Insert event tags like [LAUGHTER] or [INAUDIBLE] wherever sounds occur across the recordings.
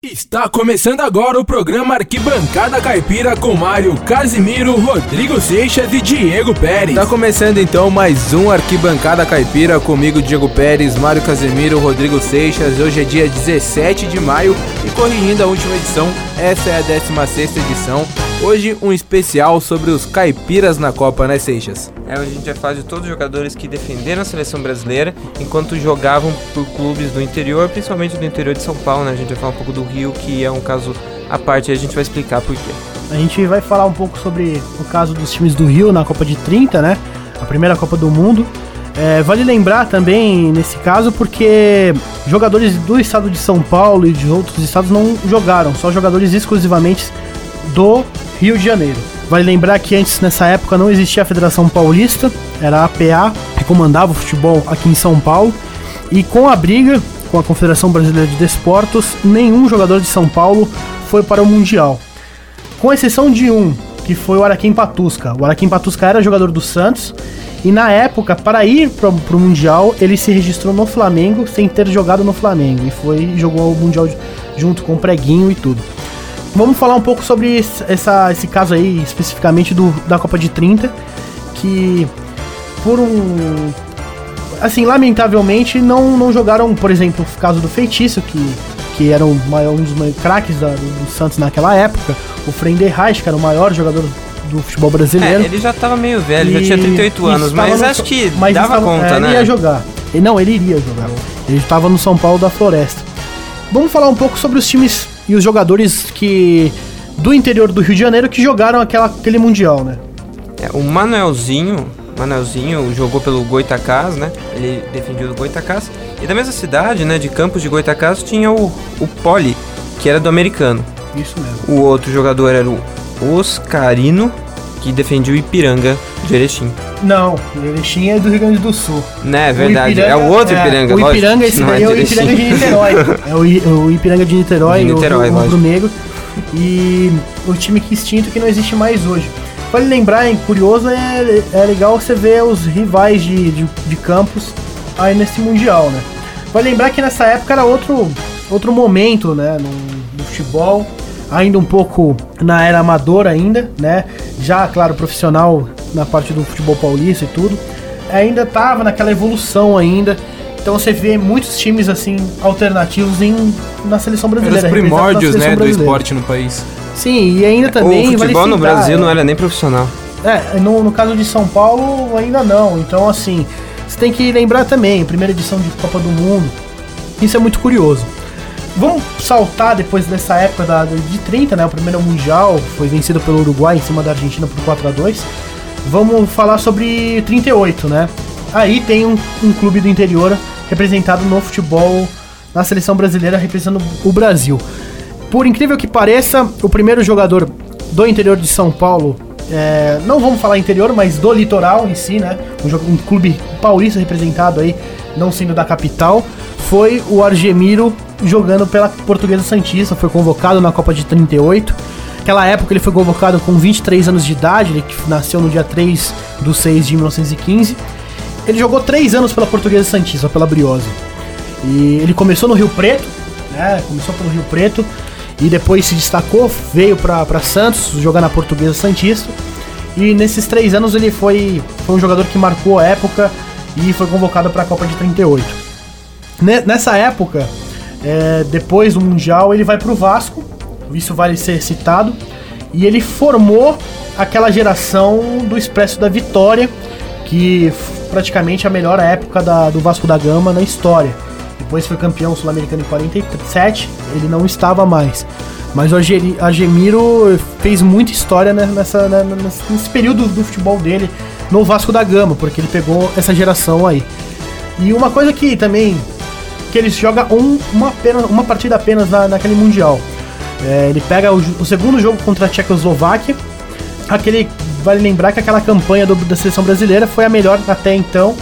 Está começando agora o programa Arquibancada Caipira com Mário Casimiro, Rodrigo Seixas e Diego Pérez. Está começando então mais um Arquibancada Caipira comigo, Diego Pérez, Mário Casimiro, Rodrigo Seixas. Hoje é dia 17 de maio e corrigindo a última edição, essa é a 16 edição. Hoje um especial sobre os caipiras na Copa, né Seixas? É, hoje a gente vai falar de todos os jogadores que defenderam a seleção brasileira enquanto jogavam por clubes do interior, principalmente do interior de São Paulo, né? A gente vai falar um pouco do Rio, que é um caso à parte, e a gente vai explicar por quê. A gente vai falar um pouco sobre o caso dos times do Rio na Copa de 30, né? A primeira Copa do Mundo. É, vale lembrar também nesse caso porque jogadores do estado de São Paulo e de outros estados não jogaram, só jogadores exclusivamente do Rio de Janeiro. Vale lembrar que antes, nessa época, não existia a Federação Paulista, era a APA que comandava o futebol aqui em São Paulo. E com a briga com a Confederação Brasileira de Desportos, nenhum jogador de São Paulo foi para o Mundial. Com exceção de um, que foi o Araquém Patusca. O Araquém Patusca era jogador do Santos e na época, para ir para o Mundial, ele se registrou no Flamengo sem ter jogado no Flamengo. E foi jogou o Mundial junto com o Preguinho e tudo. Vamos falar um pouco sobre essa, esse caso aí, especificamente do, da Copa de 30, que por um. Assim, lamentavelmente não, não jogaram, por exemplo, o caso do Feitiço, que, que era um, maior, um dos craques do, do Santos naquela época, o Frender Reich, que era o maior jogador do futebol brasileiro. É, ele já estava meio velho, já tinha 38 anos, mas no, acho que mas dava estava, conta, é, né? Ele ia jogar. Não, ele iria jogar. Ele estava no São Paulo da Floresta. Vamos falar um pouco sobre os times e os jogadores que do interior do Rio de Janeiro que jogaram aquela, aquele mundial, né? É, o Manuelzinho, Manuelzinho jogou pelo Goitacás, né? Ele defendia o Goitacás. E da mesma cidade, né, de Campos de Goitacás, tinha o, o Poli, que era do americano. Isso mesmo. O outro jogador era o Oscarino, que defendia o Ipiranga de Erechim. Não, o Erechim é do Rio Grande do Sul. Né, é verdade. Ipiranga, é o outro é, Ipiranga, O Ipiranga, esse daí é, é, o Ipiranga de Niterói. [LAUGHS] é o, o, Ipiranga de Niterói, de Niterói o, o Rubro Negro. E o time que extinto que não existe mais hoje. Vale lembrar, hein, curioso, é, é legal você ver os rivais de, de, de campos aí nesse Mundial, né? Vale lembrar que nessa época era outro, outro momento, né, no, no futebol ainda um pouco na era amadora ainda, né? Já, claro, profissional na parte do futebol paulista e tudo. Ainda tava naquela evolução ainda. Então você vê muitos times assim alternativos em, na seleção brasileira. Os primórdios, né, do esporte no país. Sim, e ainda também. O futebol vale no Brasil é, não era nem profissional. É, no, no caso de São Paulo ainda não. Então assim, você tem que lembrar também, primeira edição de Copa do Mundo. Isso é muito curioso. Vamos saltar depois dessa época da, de 30, né? O primeiro Mundial foi vencido pelo Uruguai em cima da Argentina por 4 a 2 Vamos falar sobre 38, né? Aí tem um, um clube do interior representado no futebol, na seleção brasileira, representando o Brasil. Por incrível que pareça, o primeiro jogador do interior de São Paulo, é, não vamos falar interior, mas do litoral em si, né? Um, um clube paulista representado aí, não sendo da capital, foi o Argemiro jogando pela Portuguesa Santista, foi convocado na Copa de 38. Naquela época ele foi convocado com 23 anos de idade, ele nasceu no dia 3 do 6 de 1915. Ele jogou 3 anos pela Portuguesa Santista, pela Briose. E ele começou no Rio Preto, né? Começou pelo Rio Preto e depois se destacou, veio para Santos jogar na Portuguesa Santista. E nesses três anos ele foi, foi um jogador que marcou a época e foi convocado para a Copa de 38. Nessa época, é, depois do Mundial, ele vai pro Vasco, isso vale ser citado, e ele formou aquela geração do Expresso da Vitória, que praticamente a melhor época da, do Vasco da Gama na história. Depois foi campeão sul-americano em 47, ele não estava mais. Mas o Agemiro fez muita história nessa, nesse período do futebol dele no Vasco da Gama, porque ele pegou essa geração aí. E uma coisa que também que ele joga um, uma, uma partida apenas na, naquele Mundial. É, ele pega o, o, segundo jogo contra a Tchecoslováquia. Aquele, vale lembrar que aquela campanha do, da seleção brasileira foi a melhor até então,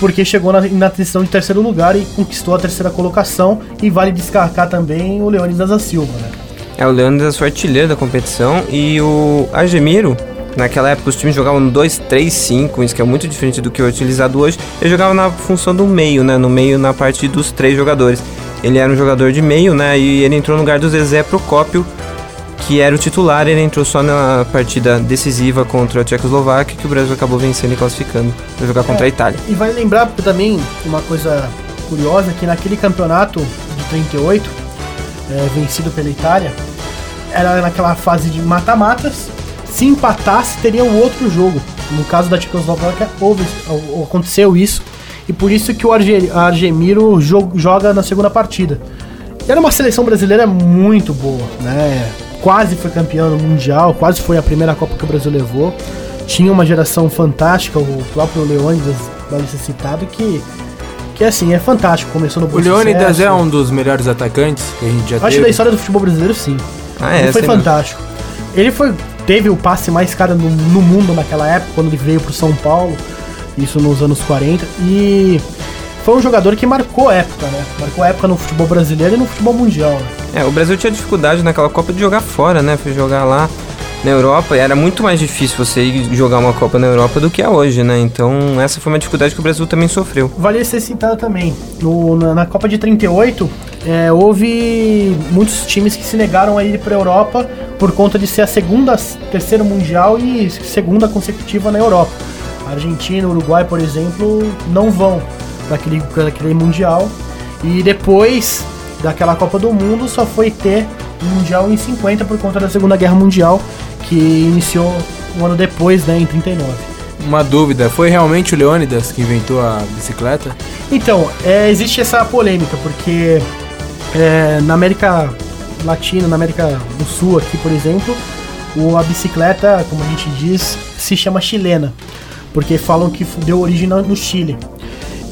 porque chegou na, na decisão de terceiro lugar e conquistou a terceira colocação. E vale destacar também o Leônidas da Silva, né? É, o Leônidas foi artilheiro da competição e o Agemiro Naquela época os times jogavam no 2-3-5, isso que é muito diferente do que é utilizado hoje. Ele jogava na função do meio, né? No meio, na parte dos três jogadores. Ele era um jogador de meio, né? E ele entrou no lugar do Zezé Procópio, que era o titular. Ele entrou só na partida decisiva contra a Tchecoslováquia, que o Brasil acabou vencendo e classificando para jogar contra É. a Itália. E vale lembrar também uma coisa curiosa, que naquele campeonato de 38, é, vencido pela Itália, era naquela fase de mata-matas, se empatasse teria um outro jogo. No caso da Tchecoslováquia houve, ou- aconteceu isso, e por isso que o Arge- Argemiro jo- joga na segunda partida. E era uma seleção brasileira muito boa, né? Quase foi campeão Mundial, quase foi a primeira Copa que o Brasil levou. Tinha uma geração fantástica, o próprio Leônidas vale ser citado, que, que assim, é fantástico. Começou no O Leônidas é um dos melhores atacantes que a gente já Acho teve. da história do futebol brasileiro, sim. Ah, ele é, foi sem dúvida. fantástico. Ele foi teve o passe mais caro no, no mundo naquela época, quando ele veio pro São Paulo, isso nos anos 40, e foi um jogador que marcou época, né? Marcou época no futebol brasileiro e no futebol mundial, né? É, o Brasil tinha dificuldade naquela Copa de jogar fora, né? Foi jogar lá na Europa e era muito mais difícil você ir jogar uma Copa na Europa do que é hoje, né? Então essa foi uma dificuldade que o Brasil também sofreu. Vale ser citado também. No- na, na Copa de 38, é, houve muitos times que se negaram a ir para a Europa por conta de ser a segunda, terceiro mundial e segunda consecutiva na Europa. Argentina, Uruguai, por exemplo, não vão para aquele, pra aquele mundial. E depois daquela Copa do Mundo só foi ter o mundial em 50 por conta da Segunda Guerra Mundial, que iniciou um ano depois, né, em 39. Uma dúvida, foi realmente o Leônidas que inventou a bicicleta? Então, é, existe essa polêmica, porque é, na América Latina, na América do Sul aqui, por exemplo, o, a bicicleta, como a gente diz, se chama chilena, porque falam que deu origem no, no Chile.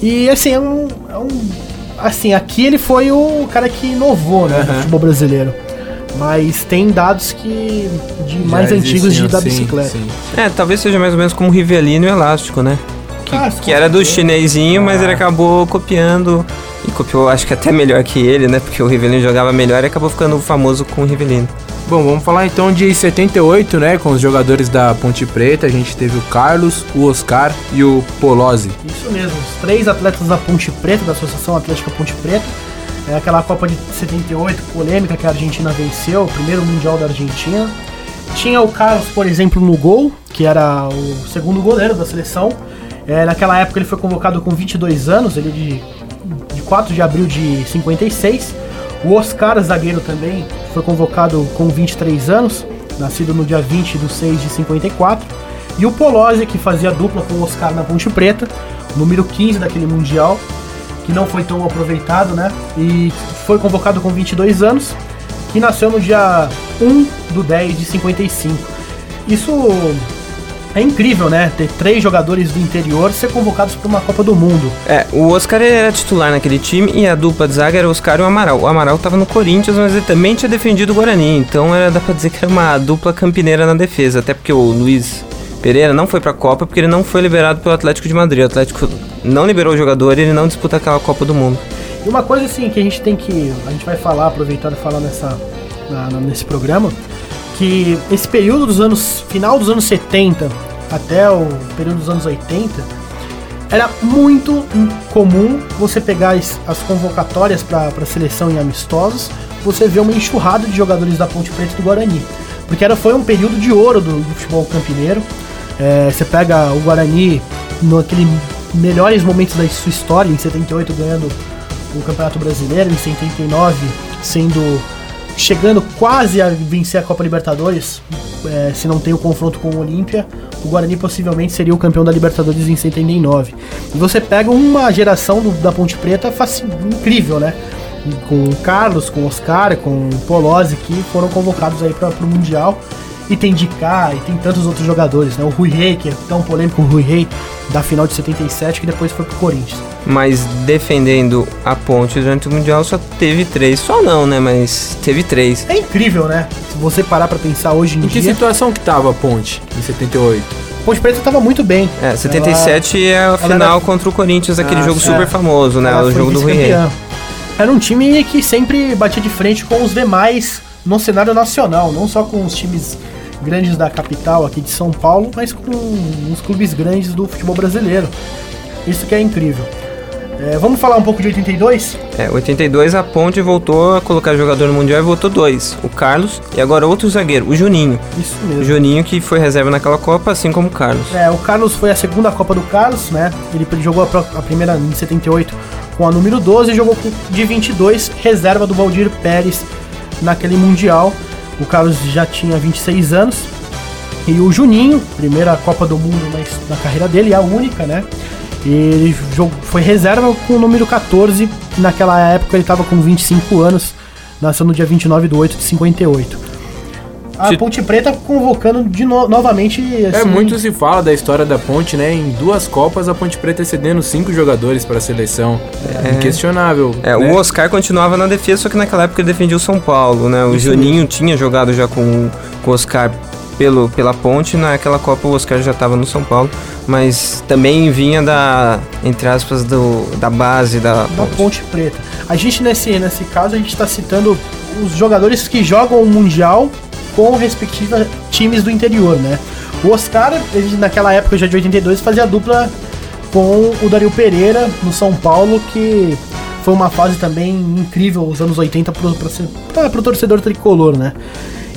E assim, é um, é um- Assim, aqui ele foi o cara que inovou né, no Aham. futebol brasileiro. Mas tem dados que de mais Já antigos de, existiam, da sim, bicicleta. sim. É, talvez seja mais ou menos como o Rivelino e Elástico, né? Que, Ah, que era do chinesinho, mas ele acabou copiando e copiou, acho que até melhor que ele, né? Porque o Rivelino jogava melhor e acabou ficando famoso com o Rivelino. Bom, vamos falar então de 78, né? Com os jogadores da Ponte Preta. A gente teve o Carlos, o Oscar e o Polozzi. Isso mesmo, os três atletas da Ponte Preta, da Associação Atlética Ponte Preta. É aquela Copa de 78 polêmica que a Argentina venceu, o primeiro Mundial da Argentina. Tinha o Carlos, por exemplo, no gol, que era o segundo goleiro da seleção. É, naquela época ele foi convocado com 22 anos, ele de, de 4 de abril de 56. O Oscar, zagueiro também, foi convocado com 23 anos, nascido no dia 20 de 6 de 54. E o Polozzi, que fazia dupla com o Oscar na Ponte Preta, número 15 daquele Mundial, que não foi tão aproveitado, né? E foi convocado com 22 anos, que nasceu no dia 1 do 10 de 55. Isso é incrível, né? Ter três jogadores do interior ser convocados para uma Copa do Mundo. É, o Oscar era titular naquele time e a dupla de zaga era o Oscar e o Amaral. O Amaral tava no Corinthians, mas ele também tinha defendido o Guarani, então era, dá pra dizer que era uma dupla campineira na defesa, até porque o Luiz Pereira não foi pra Copa porque ele não foi liberado pelo Atlético de Madrid. O Atlético não liberou o jogador e ele não disputa aquela Copa do Mundo. E uma coisa assim que a gente tem que. A gente vai falar, aproveitar e falar nessa, na- nesse programa, que esse período dos anos. final dos anos 70 até o período dos anos 80, era muito comum você pegar as, as convocatórias para a seleção em amistosos, você vê uma enxurrada de jogadores da Ponte Preta do Guarani. Porque era, foi um período de ouro do, do futebol campineiro. É, você pega o Guarani naquele melhores momentos da sua história, em 78 ganhando o Campeonato Brasileiro, em 79 sendo chegando quase a vencer a Copa Libertadores, é, se não tem o confronto com o Olímpia, o Guarani possivelmente seria o campeão da Libertadores em 79. E você pega uma geração do- da Ponte Preta faci- incrível, né? Com o Carlos, com o Oscar, com o Polozzi, que foram convocados aí para o Mundial. E tem Dicá, e tem tantos outros jogadores, né? O Rui Rei, que é tão polêmico, o Rui Rei da final de 77, que depois foi pro Corinthians. Mas defendendo a ponte durante o Mundial só teve três. Só não, né? Mas teve três. É incrível, né? Se você parar pra pensar hoje em Em que dia, situação que tava a Ponte em 78? Ponte Preta tava muito bem. É, 77 é a ela final era- contra o Corinthians, aquele Ah, jogo sim. super famoso, né? Ela O jogo do Rui Rei. Era um time que sempre batia de frente com os demais no cenário nacional, não só com os times grandes da capital aqui de São Paulo, mas com os clubes grandes do futebol brasileiro. Isso que é incrível. É, vamos falar um pouco de 82? É, 82 a Ponte voltou a colocar jogador no Mundial e voltou dois. O Carlos e agora outro zagueiro, o Juninho. Isso O mesmo. Juninho que foi reserva naquela Copa, assim como o Carlos. É, o Carlos foi a segunda Copa do Carlos, né? Ele jogou a, a primeira em 78 com a número 12 e jogou de 22, reserva do Valdir Pérez naquele Mundial. O Carlos já tinha 26 anos. E o Juninho, primeira Copa do Mundo na, na carreira dele, a única, né? Ele jogou, foi reserva com o número 14. Naquela época ele estava com 25 anos. Nasceu no dia 29 de 8 de 58. A Se- Ponte Preta convocando de no- novamente. É, assim, muito se fala da história da Ponte, né? Em duas Copas, a Ponte Preta cedendo cinco jogadores para a seleção. É inquestionável. É, né? o Oscar continuava na defesa, só que naquela época ele defendia o São Paulo, né? O Isso Juninho tinha jogado já com, com o Oscar pelo, pela ponte, naquela Copa o Oscar já estava no São Paulo, mas também vinha da, entre aspas, do, da base da da ponte. Ponte Preta. A gente, nesse, nesse caso, a gente está citando os jogadores que jogam o Mundial com respectivos times do interior, né? O Oscar, ele, naquela época, já de 82, fazia dupla com o Dario Pereira no São Paulo, que foi uma fase também incrível, os anos 80 pro, pro, pra- pro torcedor tricolor, né?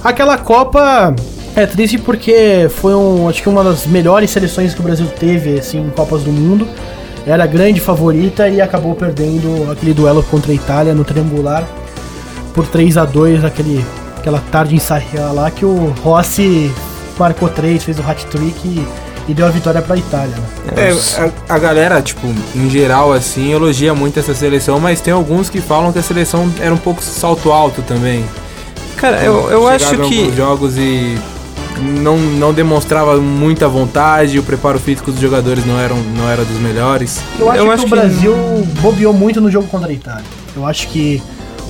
Aquela Copa é triste porque foi um, acho que uma das melhores seleções que o Brasil teve assim, em Copas do Mundo. Era a grande favorita e acabou perdendo aquele duelo contra a Itália no triangular por 3 a 2 aquele, aquela tarde em Sarriá lá que o Rossi marcou 3, fez o hat-trick e, e deu a vitória para a Itália. Né? É, a, a galera, tipo, em geral, assim, elogia muito essa seleção, mas tem alguns que falam que a seleção era um pouco salto alto também. Cara, eu, eu acho que jogos e não, não demonstrava muita vontade, o preparo físico dos jogadores não, eram, não era dos melhores. Eu acho Eu que acho o que- Brasil bobeou muito no jogo contra a Itália. Eu acho que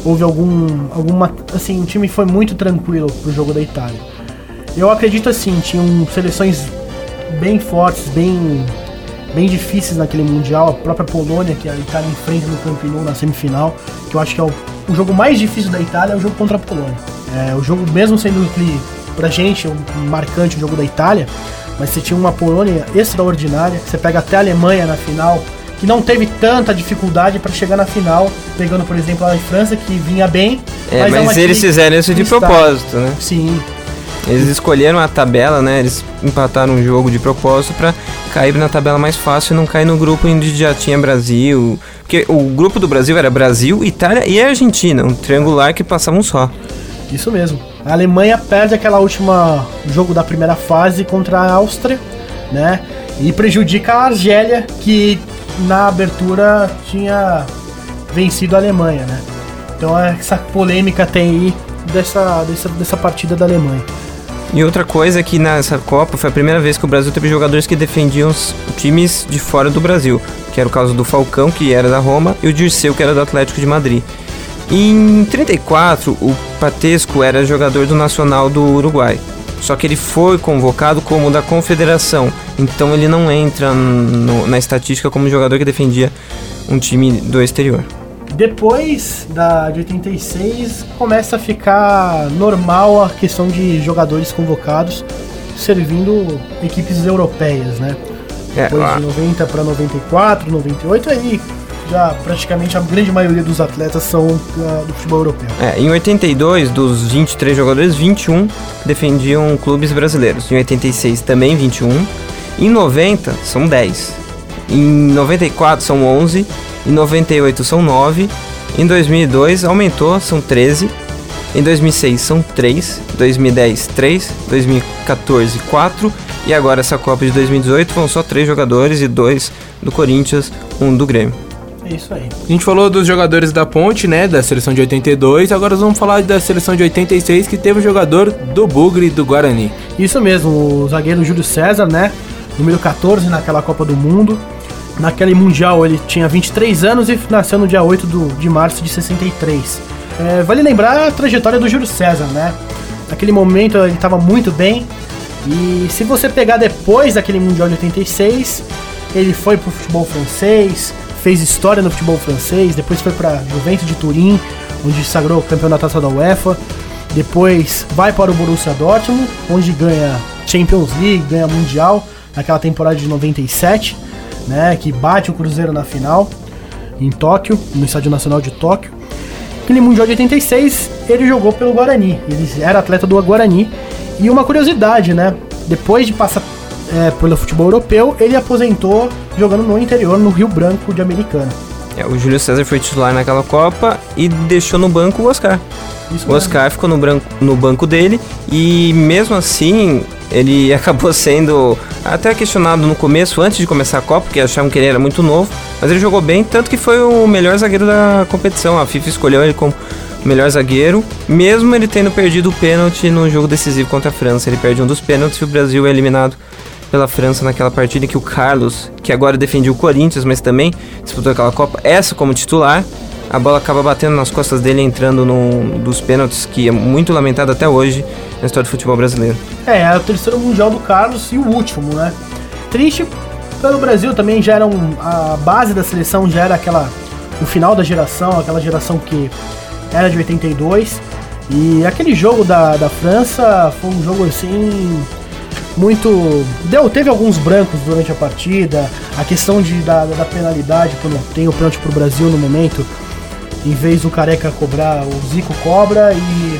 houve algum. alguma. Assim, o time foi muito tranquilo pro jogo da Itália. Eu acredito assim, tinham seleções bem fortes, bem. bem difíceis naquele Mundial. A própria Polônia, que a Itália enfrenta no Camp Nou na semifinal, que eu acho que é o, o jogo mais difícil da Itália é o jogo contra a Polônia. É, o jogo, mesmo sendo aquele, pra gente, um marcante o jogo da Itália, mas você tinha uma Polônia extraordinária. Você pega até a Alemanha na final, que não teve tanta dificuldade para chegar na final, pegando, por exemplo, a França, que vinha bem. É, é mas, uma eles fizeram isso de propósito, né? Sim, Eles escolheram a tabela, né? Eles empataram um jogo de propósito pra cair na tabela mais fácil e não cair no grupo onde já tinha Brasil. Porque o grupo do Brasil era Brasil, Itália e Argentina, um triangular que passava um só. isso mesmo. A Alemanha perde aquela última jogo da primeira fase contra a Áustria, né? E prejudica a Argélia, que na abertura tinha vencido a Alemanha, né? Então essa polêmica tem aí dessa, dessa, dessa partida da Alemanha. E outra coisa é que nessa Copa foi a primeira vez que o Brasil teve jogadores que defendiam times de fora do Brasil, que era o caso do Falcão, que era da Roma, e o Dirceu, que era do Atlético de Madrid. Em 34, o Patesco era jogador do Nacional do Uruguai. Só que ele foi convocado como da Confederação, então ele não entra no- na estatística como jogador que defendia um time do exterior. Depois da de 86 começa a ficar normal a questão de jogadores convocados servindo equipes europeias, né? É, Depois a- de 90 para 94, 98 aí já praticamente a grande maioria dos atletas são ah, do futebol europeu. É, em 82, dos 23 jogadores, 21 defendiam clubes brasileiros. Em 86 também 21. Em 90 são 10. Em 94 são 11. Em 98 são 9. Em 2002 aumentou, são 13. Em 2006 são 3. 2010 3. 2014 4. E agora essa Copa de 2018 vão só 3 jogadores e 2 do Corinthians, um do Grêmio. É isso aí. A gente falou dos jogadores da Ponte, né? Da seleção de 82. Agora nós vamos falar da seleção de 86, que teve um jogador do Bugre do Guarani. Isso mesmo, o zagueiro Júlio César, né? Número 14 naquela Copa do Mundo. Naquele Mundial ele tinha 23 anos e nasceu no dia 8 do, de março de 63. É, vale lembrar a trajetória do Júlio César, né? Naquele momento ele estava muito bem. E se você pegar depois daquele Mundial de 86, ele foi pro futebol francês, fez história no futebol francês, depois foi para Juventus de Turim, onde sagrou campeão da taça da UEFA. Depois vai para o Borussia Dortmund, onde ganha Champions League, ganha Mundial, naquela temporada de 97, né, que bate o Cruzeiro na final. em Tóquio, no Estádio Nacional de Tóquio. Aquele Mundial de 86, ele jogou pelo Guarani. Ele era atleta do Guarani. E uma curiosidade, né? Depois de passar é, pelo futebol europeu, ele aposentou jogando no interior, no Rio Branco de Americana. É, o Júlio César foi titular naquela Copa e deixou no banco o Oscar. Isso o Oscar mesmo. ficou no, branco, no banco dele e mesmo assim ele [LAUGHS] acabou sendo até questionado no começo, antes de começar a Copa, porque achavam que ele era muito novo, mas ele jogou bem, tanto que foi o melhor zagueiro da competição. A FIFA escolheu ele como melhor zagueiro, mesmo ele tendo perdido o pênalti no jogo decisivo contra a França. Ele perde um dos pênaltis e o Brasil é eliminado pela França naquela partida que o Carlos, que agora defendia o Corinthians, mas também disputou aquela Copa, essa como titular, a bola acaba batendo nas costas dele, entrando num dos pênaltis, que é muito lamentado até hoje na história do futebol brasileiro. É, é o terceiro Mundial do Carlos e o último, né? Triste pelo Brasil também, já era um, a base da seleção já era aquela, o final da geração, aquela geração que era de 82, e aquele jogo da, da França foi um jogo assim muito. Deu, teve alguns brancos durante a partida. A questão de, da, da penalidade, quando tem o pênalti pro Brasil no momento, em vez do careca cobrar, o Zico cobra e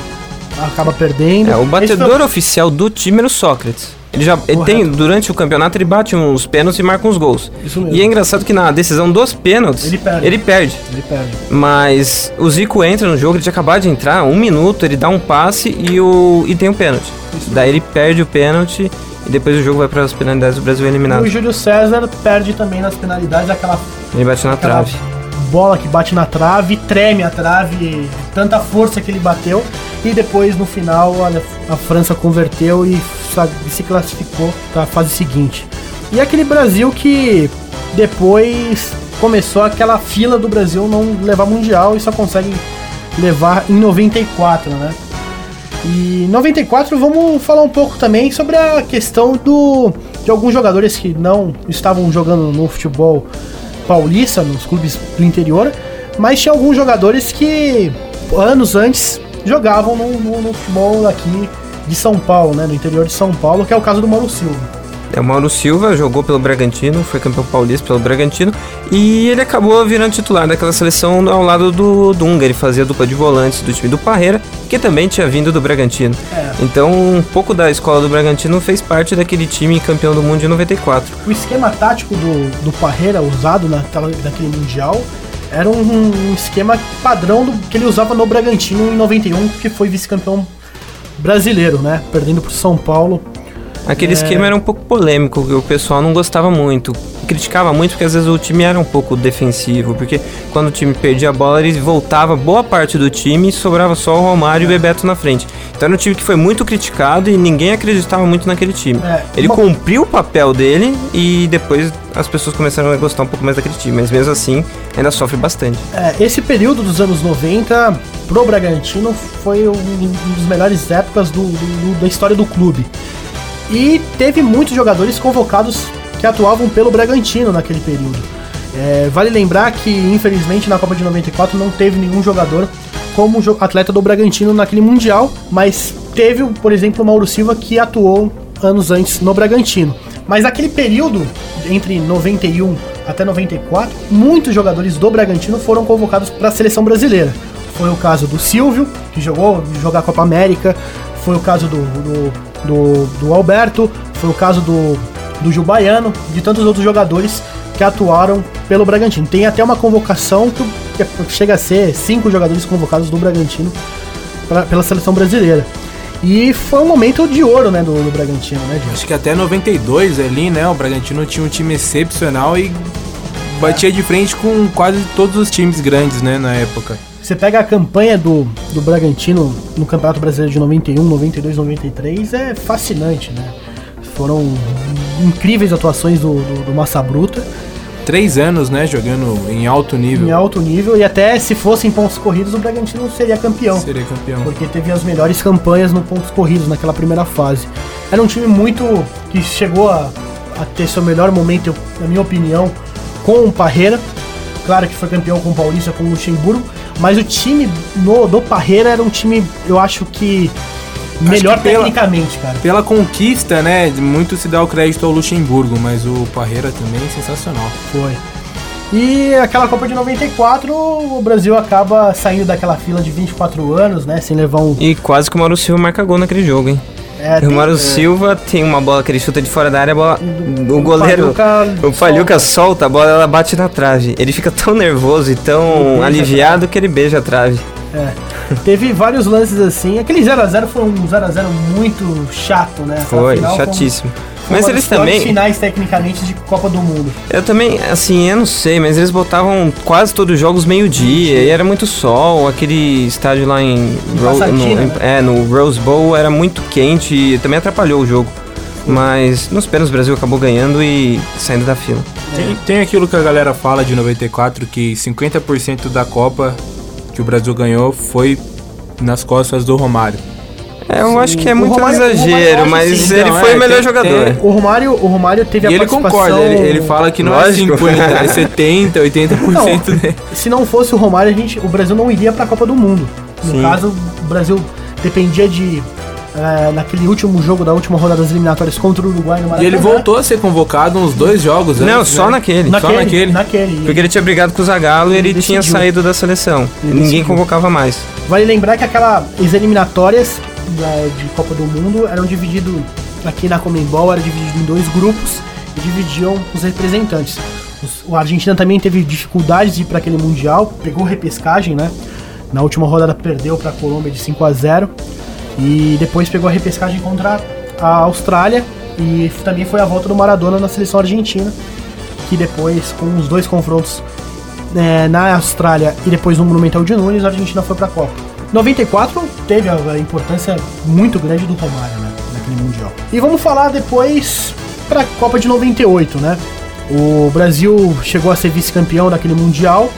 acaba perdendo. É, o batedor foi... oficial do time era o Sócrates. Ele já ele tem, durante o campeonato, ele bate uns pênaltis e marca uns gols. Isso mesmo. E é engraçado que na decisão dos pênaltis, ele perde. Ele perde. Ele perde. Mas o Zico entra no jogo, ele tinha acabado de entrar, um minuto, ele dá um passe e, o, e tem um pênalti. Isso Daí mesmo. ele perde o pênalti e depois o jogo vai para as penalidades, o Brasil é eliminado. E o Júlio César perde também nas penalidades aquela. Ele bate na trave. Bola que bate na trave, treme a trave, tanta força que ele bateu. E depois no final a, a França converteu e, se classificou para a fase seguinte. E aquele Brasil que depois começou aquela fila do Brasil não levar mundial e só consegue levar em 94, né? E 94 vamos falar um pouco também sobre a questão do de alguns jogadores que não estavam jogando no futebol paulista, nos clubes do interior, mas tinha alguns jogadores que anos antes jogavam no, no, no futebol aqui de São Paulo, né, no interior de São Paulo, que é o caso do Mauro Silva. É, o Mauro Silva jogou pelo Bragantino, foi campeão paulista pelo Bragantino e ele acabou virando titular daquela seleção ao lado do Dunga. Ele fazia dupla de volantes do time do Parreira, que também tinha vindo do Bragantino. É. Então, um pouco da escola do Bragantino fez parte daquele time campeão do mundo de 94. O esquema tático do, do Parreira usado naquela, naquele Mundial era um, um esquema padrão do, que ele usava no Bragantino em 91, que foi vice-campeão brasileiro, né? Perdendo para São Paulo Aquele é... esquema era um pouco polêmico, o pessoal não gostava muito. Criticava muito porque às vezes o time era um pouco defensivo, porque quando o time perdia a bola, ele voltava boa parte do time e sobrava só o Romário e o Bebeto na frente. Então era um time que foi muito criticado e ninguém acreditava muito naquele time. É, ele uma... cumpriu o papel dele e depois as pessoas começaram a gostar um pouco mais daquele time, mas mesmo assim ainda sofre bastante. É, esse período dos anos 90 pro Bragantino foi um, um dos melhores épocas do, do, da história do clube. E teve muitos jogadores convocados que atuavam pelo Bragantino naquele período. É, vale lembrar que, infelizmente, na Copa de 94 não teve nenhum jogador como atleta do Bragantino naquele Mundial, mas teve, por exemplo, o Mauro Silva que atuou anos antes no Bragantino. Mas naquele período, entre 91 até 94, muitos jogadores do Bragantino foram convocados para a seleção brasileira. Foi o caso do Silvio, que jogou jogar Copa América, foi o caso do, do do, do Alberto, foi o caso do, do Gil Baiano, de tantos outros jogadores que atuaram pelo Bragantino. Tem até uma convocação que chega a ser cinco jogadores convocados do Bragantino pra, pela seleção brasileira. E foi um momento de ouro, né, do, do Bragantino, né, Acho que até 92 ali, né, o Bragantino tinha um time excepcional e batia de frente com quase todos os times grandes, né, na época. Você pega a campanha do, do Bragantino no Campeonato Brasileiro de 91, 92, 93, é fascinante, né? Foram incríveis atuações do, do, do Massa Bruta. Três anos, né, jogando em alto nível. Em alto nível, e até se fossem pontos corridos, o Bragantino seria campeão. Seria campeão. Porque teve as melhores campanhas no pontos corridos naquela primeira fase. Era um time muito. que chegou a, a ter seu melhor momento, na minha opinião, com o Parreira. Claro que foi campeão com o Paulista, com o Luxemburgo mas o time no, do Parreira era um time, eu acho que melhor que pela, tecnicamente, cara. Pela conquista, né? Muito se dá o crédito ao Luxemburgo, mas o Parreira também é sensacional. Foi. E aquela Copa de 94, o Brasil acaba saindo daquela fila de 24 anos, né? Sem levar um. E quase que o Mauro Silva marca gol naquele jogo, hein? É, o Mauro Silva tem uma bola que ele chuta de fora da área, a bola, o goleiro, Palhuca o Palhuca solta. solta, a bola ela bate na trave. Ele fica tão nervoso e tão aliviado que ele beija a trave. É. Teve vários lances assim. Aquele 0x0 foi um 0x0 muito chato, né? Foi, final chatíssimo. Foi Mas eles também, finais tecnicamente de Copa do Mundo. eu também, assim, eu não sei, mas eles botavam quase todos os jogos meio-dia e era muito sol. Aquele estádio lá em, Ro- Pasadena, no, em- é, no Rose Bowl era muito quente e também atrapalhou o jogo. Mas nos pênaltis o Brasil acabou ganhando e saindo da fila. Tem, tem aquilo que a galera fala de 94, que 50% da Copa que o Brasil ganhou foi nas costas do Romário. É, eu acho que é muito Romário- Romário exagero, acha mas assim, ele então, foi é, o melhor tem- jogador. tem- O Romário, o Romário teve a E ele participação... concorda, ele, ele fala que não Lógico. é 50, é 70, 80% dele. Se não fosse o Romário, a gente, o Brasil não iria pra Copa do Mundo. No Sim. caso, o Brasil dependia de... é, naquele último jogo da última rodada das eliminatórias contra o Uruguai no E Maracanã. ele voltou a ser convocado uns dois jogos Não, antes, só né? naquele. naquele, só naquele. naquele. Porque ele tinha brigado com o Zagallo e ele Ele tinha saído da seleção. Ele Ninguém decidiu. convocava mais. Vale lembrar que aquela, as eliminatórias da- de Copa do Mundo eram divididas aqui na Comembol, era dividido em dois grupos e dividiam os representantes. Os- o Argentina também teve dificuldades de ir para aquele mundial, pegou repescagem, né? Na última rodada perdeu para a Colômbia de 5 a 0 e depois pegou a repescagem contra a Austrália e também foi a volta do Maradona na seleção argentina, que depois com os dois confrontos é, na Austrália e depois no Monumental de Nunes, a Argentina foi pra Copa. 94 teve a, a importância muito grande do Romário, né, naquele Mundial. E vamos falar depois pra Copa de 98, né? O Brasil chegou a ser vice-campeão daquele Mundial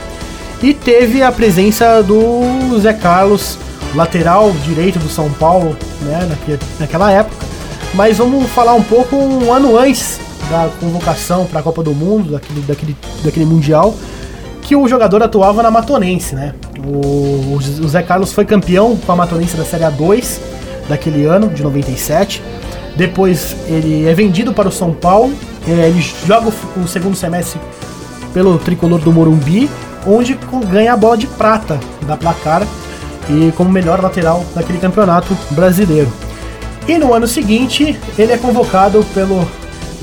e teve a presença do Zé Carlos, lateral direito do São Paulo, né, naque- naquela época. Mas vamos falar um pouco um ano antes da convocação para a Copa do Mundo, daquele, daquele, daquele Mundial, que o jogador atuava na Matonense, né? O, o Zé Carlos foi campeão com a Matonense da Série A2 daquele ano, de 97. Depois ele é vendido para o São Paulo. é, ele joga o, segundo semestre pelo tricolor do Morumbi, onde ganha a bola de prata da placar e como melhor lateral daquele campeonato brasileiro. E no ano seguinte, ele é convocado pelo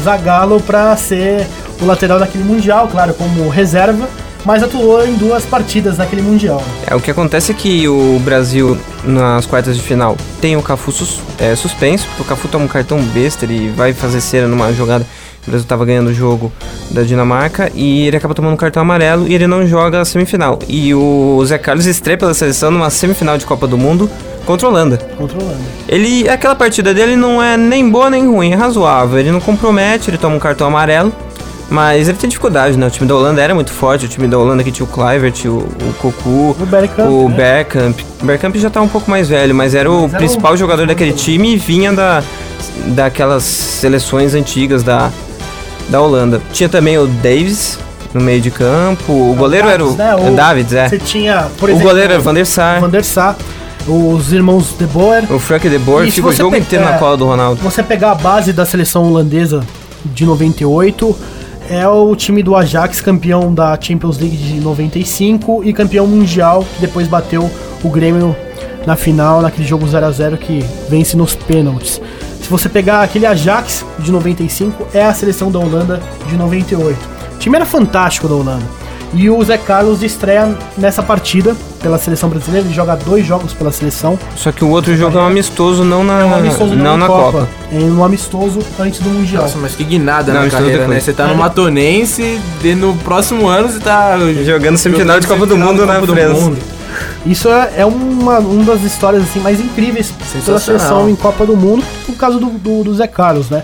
Zagallo para ser o lateral daquele mundial, claro, como reserva, mas atuou em duas partidas naquele mundial. É, o que acontece é que o Brasil, nas quartas de final, tem o Cafu sus- é, suspenso, porque o Cafu toma um cartão besta, ele vai fazer cera numa jogada. O Brasil tava ganhando o jogo da Dinamarca e ele acaba tomando um cartão amarelo e ele não joga a semifinal. E o Zé Carlos estreia pela seleção numa semifinal de Copa do Mundo contra a Holanda. Controlando. Ele, aquela partida dele não é nem boa nem ruim, é razoável. Ele não compromete, ele toma um cartão amarelo, mas ele tem dificuldade, né? O time da Holanda era muito forte, o time da Holanda que tinha o Clivert, o, o Cocu, O Bergkamp, o né? Bergkamp. O Bergkamp já tá um pouco mais velho, mas era o Mas era principal o- jogador daquele time e vinha da, daquelas seleções antigas da, da Holanda. Tinha também o Davis no meio de campo, o goleiro era o, Davids, né? O- Davids, é. Você tinha, por O exemplo, goleiro era o Van der Sar, Van der Sar, os irmãos De Boer. o Frank de Boer, fica o jogo inteiro é, na cola do Ronaldo. Você pegar a base da seleção holandesa de 98, é o time do Ajax, campeão da Champions League de 95 e campeão mundial, que depois bateu o Grêmio na final, naquele jogo 0 a 0 que vence nos pênaltis. Se você pegar aquele Ajax de 95, é a seleção da Holanda de 98. O time era fantástico da Holanda. E o Zé Carlos estreia nessa partida pela seleção brasileira, ele joga dois jogos pela seleção. Só que o outro jogo é um amistoso, não na, É um amistoso não em na Copa. É um amistoso antes do Mundial. Nossa, mas que guinada Não, na isso carreira, depois. né? Você tá no Matonense e no próximo ano você tá... Jogando semifinal de Copa do Mundo na Copa do França. Mundo. Isso é, é uma, uma das histórias assim, mais incríveis pela seleção em Copa do Mundo, por causa do, do, do Zé Carlos, né?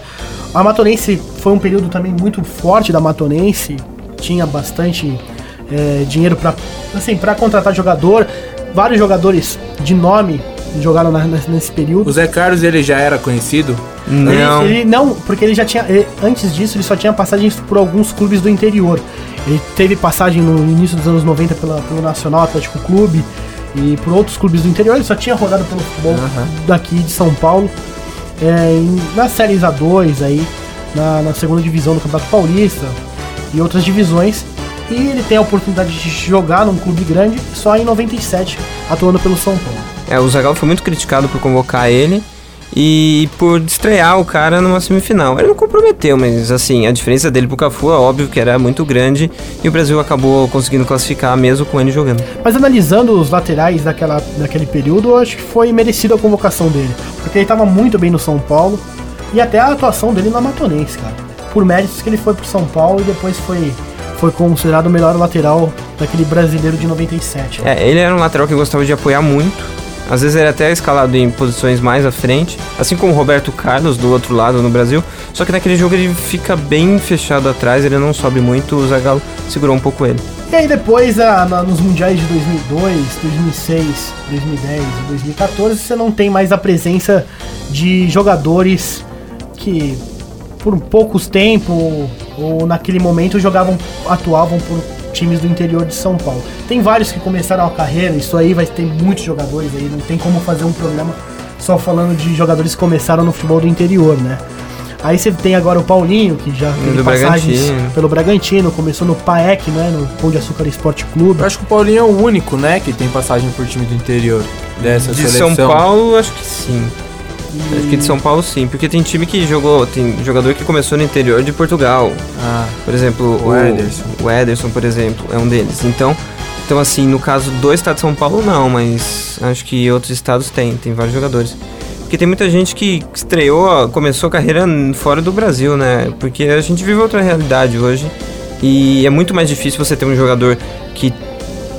A Matonense foi um período também muito forte da Matonense, tinha bastante é, dinheiro para assim, pra contratar jogador, vários jogadores de nome jogaram na- nesse- nesse período. O Zé Carlos, ele já era conhecido? Não. Ele, ele não, porque ele já tinha. ele- antes disso, ele só tinha passagens por alguns clubes do interior. Ele teve passagem no início dos anos 90 pela, pelo Nacional Atlético Clube e por outros clubes do interior. Ele só tinha rodado pelo futebol daqui de São Paulo. É, em- nas séries A2 aí, na, na segunda divisão do Campeonato Paulista e outras divisões. E ele tem a oportunidade de jogar num clube grande só em 97, atuando pelo São Paulo. É, o Zagallo foi muito criticado por convocar ele e por estrear o cara numa semifinal. Ele não comprometeu, mas assim, a diferença dele pro Cafu é óbvio que era muito grande e o Brasil acabou conseguindo classificar mesmo com ele jogando. Mas analisando os laterais daquela, daquele período, eu acho que foi merecida a convocação dele, porque ele estava muito bem no São Paulo e até a atuação dele na Matonense, cara. Por méritos que ele foi pro São Paulo e depois foi foi considerado o melhor lateral daquele brasileiro de 97. É, ele era um lateral que gostava de apoiar muito, às vezes ele é até escalado em posições mais à frente, assim como o Roberto Carlos do outro lado no Brasil. Só que naquele jogo ele fica bem fechado atrás, ele não sobe muito, o Zagallo segurou um pouco ele. E aí depois, a, na, nos mundiais de 2002, 2006, 2010 e 2014, você não tem mais a presença de jogadores que por poucos tempo ou naquele momento jogavam, atuavam por times do interior de São Paulo. Tem vários que começaram a carreira, isso aí vai ter muitos jogadores aí, não tem como fazer um programa só falando de jogadores que começaram no futebol do interior, né? Aí você tem agora o Paulinho, que já teve passagens Bragantino. pelo Bragantino, começou no PAEC, né? No Pão de Açúcar Esporte Clube. Eu acho que o Paulinho é o único, né, que tem passagem por time do interior dessa de seleção. São Paulo, acho que sim. Acho que de São Paulo sim, porque tem time que jogou, tem jogador que começou no interior de Portugal. Ah, por exemplo, o, o Ederson. O Ederson, por exemplo, é um deles. Então, então assim, no caso do estado de São Paulo não, mas acho que outros estados tem, tem vários jogadores. Porque tem muita gente que estreou, começou a carreira fora do Brasil, né? Porque a gente vive outra realidade hoje. E é muito mais difícil você ter um jogador que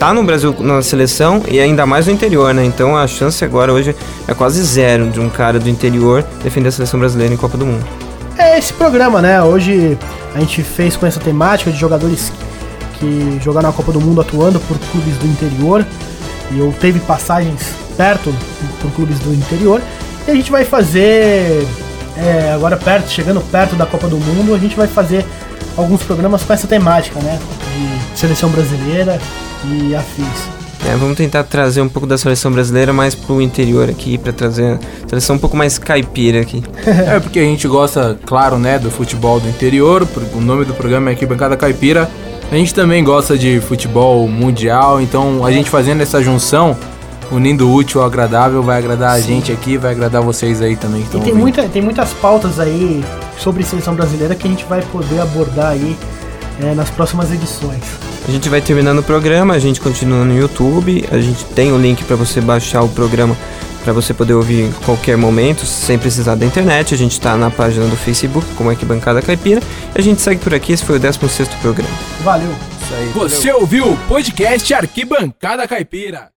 tá no Brasil na seleção e ainda mais no interior, né? Então a chance agora hoje é quase zero de um cara do interior defender a seleção brasileira em Copa do Mundo. É esse programa, né? Hoje a gente fez com essa temática de jogadores que jogaram na Copa do Mundo atuando por clubes do interior e ou teve passagens perto por clubes do interior. E a gente vai fazer é, agora perto, chegando perto da Copa do Mundo, a gente vai fazer alguns programas com essa temática, né? De seleção brasileira e afins. É, vamos tentar trazer um pouco da seleção brasileira mais pro interior aqui, para trazer a seleção um pouco mais caipira aqui. [LAUGHS] é porque a gente gosta, claro, né, do futebol do interior, o nome do programa é aqui Bancada Caipira. A gente também gosta de futebol mundial, então a gente fazendo essa junção, unindo o útil ao agradável, vai agradar Sim. a gente aqui, vai agradar vocês aí também. Que e tem, muita, tem muitas pautas aí sobre seleção brasileira que a gente vai poder abordar aí é, nas próximas edições. A gente vai terminando o programa, a gente continua no YouTube, a gente tem o link para você baixar o programa para você poder ouvir em qualquer momento, sem precisar da internet. A gente está na página do Facebook, como é que Bancada Caipira. E a gente segue por aqui, esse foi o 16 programa. Valeu. Você valeu. ouviu o podcast Arquibancada Caipira.